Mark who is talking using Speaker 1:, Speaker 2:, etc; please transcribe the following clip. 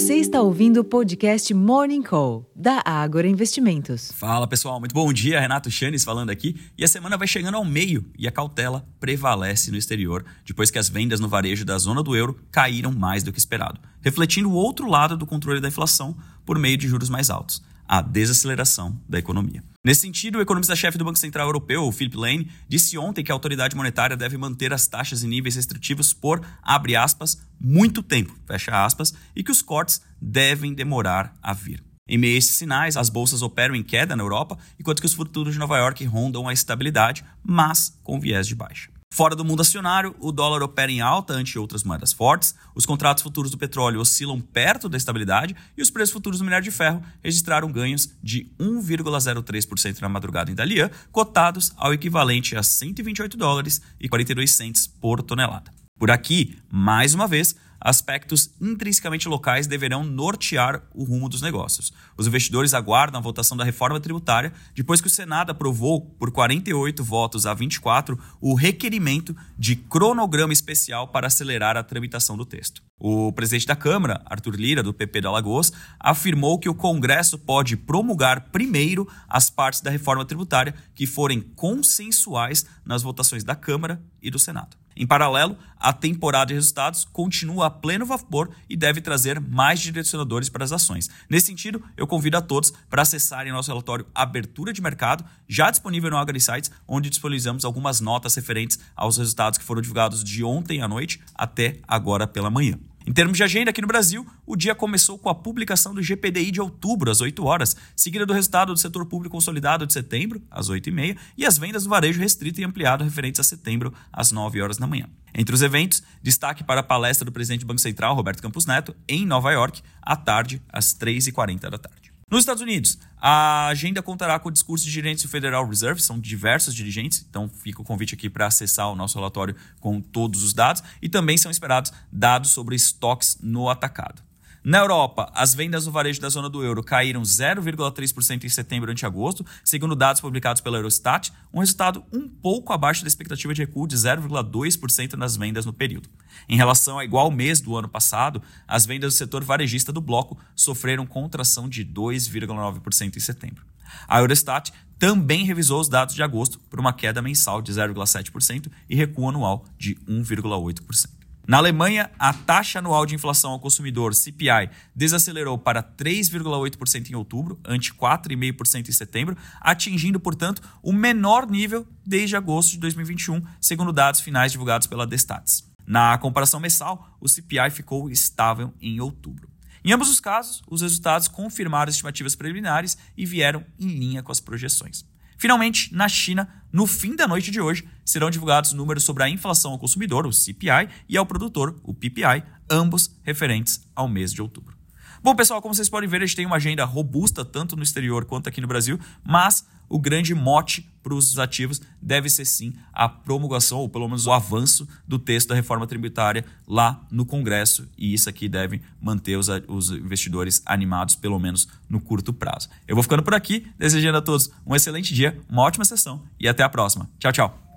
Speaker 1: Você está ouvindo o podcast Morning Call, da Ágora Investimentos.
Speaker 2: Fala pessoal, muito bom dia. Renato Chanes falando aqui. E a semana vai chegando ao meio e a cautela prevalece no exterior, depois que as vendas no varejo da zona do euro caíram mais do que esperado, refletindo o outro lado do controle da inflação por meio de juros mais altos a desaceleração da economia. Nesse sentido, o economista-chefe do Banco Central Europeu, Philip Lane, disse ontem que a autoridade monetária deve manter as taxas em níveis restritivos por, abre aspas, muito tempo, fecha aspas, e que os cortes devem demorar a vir. Em meio a esses sinais, as bolsas operam em queda na Europa, enquanto que os futuros de Nova York rondam a estabilidade, mas com viés de baixa. Fora do mundo acionário, o dólar opera em alta ante outras moedas fortes, os contratos futuros do petróleo oscilam perto da estabilidade e os preços futuros do minério de ferro registraram ganhos de 1,03% na madrugada em Dalian, cotados ao equivalente a 128 dólares e 42 centes por tonelada. Por aqui, mais uma vez, aspectos intrinsecamente locais deverão nortear o rumo dos negócios. Os investidores aguardam a votação da reforma tributária depois que o Senado aprovou, por 48 votos a 24, o requerimento de cronograma especial para acelerar a tramitação do texto. O presidente da Câmara, Arthur Lira, do PP da Alagoas, afirmou que o Congresso pode promulgar primeiro as partes da reforma tributária que forem consensuais nas votações da Câmara e do Senado. Em paralelo, a temporada de resultados continua a pleno vapor e deve trazer mais direcionadores para as ações. Nesse sentido, eu convido a todos para acessarem nosso relatório Abertura de Mercado, já disponível no Agri Insights, onde disponibilizamos algumas notas referentes aos resultados que foram divulgados de ontem à noite até agora pela manhã. Em termos de agenda aqui no Brasil, o dia começou com a publicação do GPDI de outubro, às 8 horas, seguida do resultado do setor público consolidado de setembro, às 8 e meia, e as vendas do varejo restrito e ampliado referentes a setembro, às 9 horas da manhã. Entre os eventos, destaque para a palestra do presidente do Banco Central, Roberto Campos Neto, em Nova York, à tarde, às 3h40 da tarde. Nos Estados Unidos, a agenda contará com o discurso de gerentes do Federal Reserve, são diversos dirigentes, então fica o convite aqui para acessar o nosso relatório com todos os dados, e também são esperados dados sobre estoques no atacado. Na Europa, as vendas no varejo da zona do euro caíram 0,3% em setembro ante agosto, segundo dados publicados pela Eurostat, um resultado um pouco abaixo da expectativa de recuo de 0,2% nas vendas no período. Em relação ao igual mês do ano passado, as vendas do setor varejista do bloco sofreram contração de 2,9% em setembro. A Eurostat também revisou os dados de agosto por uma queda mensal de 0,7% e recuo anual de 1,8%. Na Alemanha, a taxa anual de inflação ao consumidor, CPI, desacelerou para 3,8% em outubro, ante 4,5% em setembro, atingindo, portanto, o menor nível desde agosto de 2021, segundo dados finais divulgados pela Destats. Na comparação mensal, o CPI ficou estável em outubro. Em ambos os casos, os resultados confirmaram as estimativas preliminares e vieram em linha com as projeções. Finalmente, na China, no fim da noite de hoje, serão divulgados números sobre a inflação ao consumidor, o CPI, e ao produtor, o PPI, ambos referentes ao mês de outubro. Bom, pessoal, como vocês podem ver, a gente tem uma agenda robusta tanto no exterior quanto aqui no Brasil, mas o grande mote para os ativos deve ser sim a promulgação, ou pelo menos o avanço do texto da reforma tributária lá no Congresso, e isso aqui deve manter os, os investidores animados, pelo menos no curto prazo. Eu vou ficando por aqui, desejando a todos um excelente dia, uma ótima sessão e até a próxima. Tchau, tchau.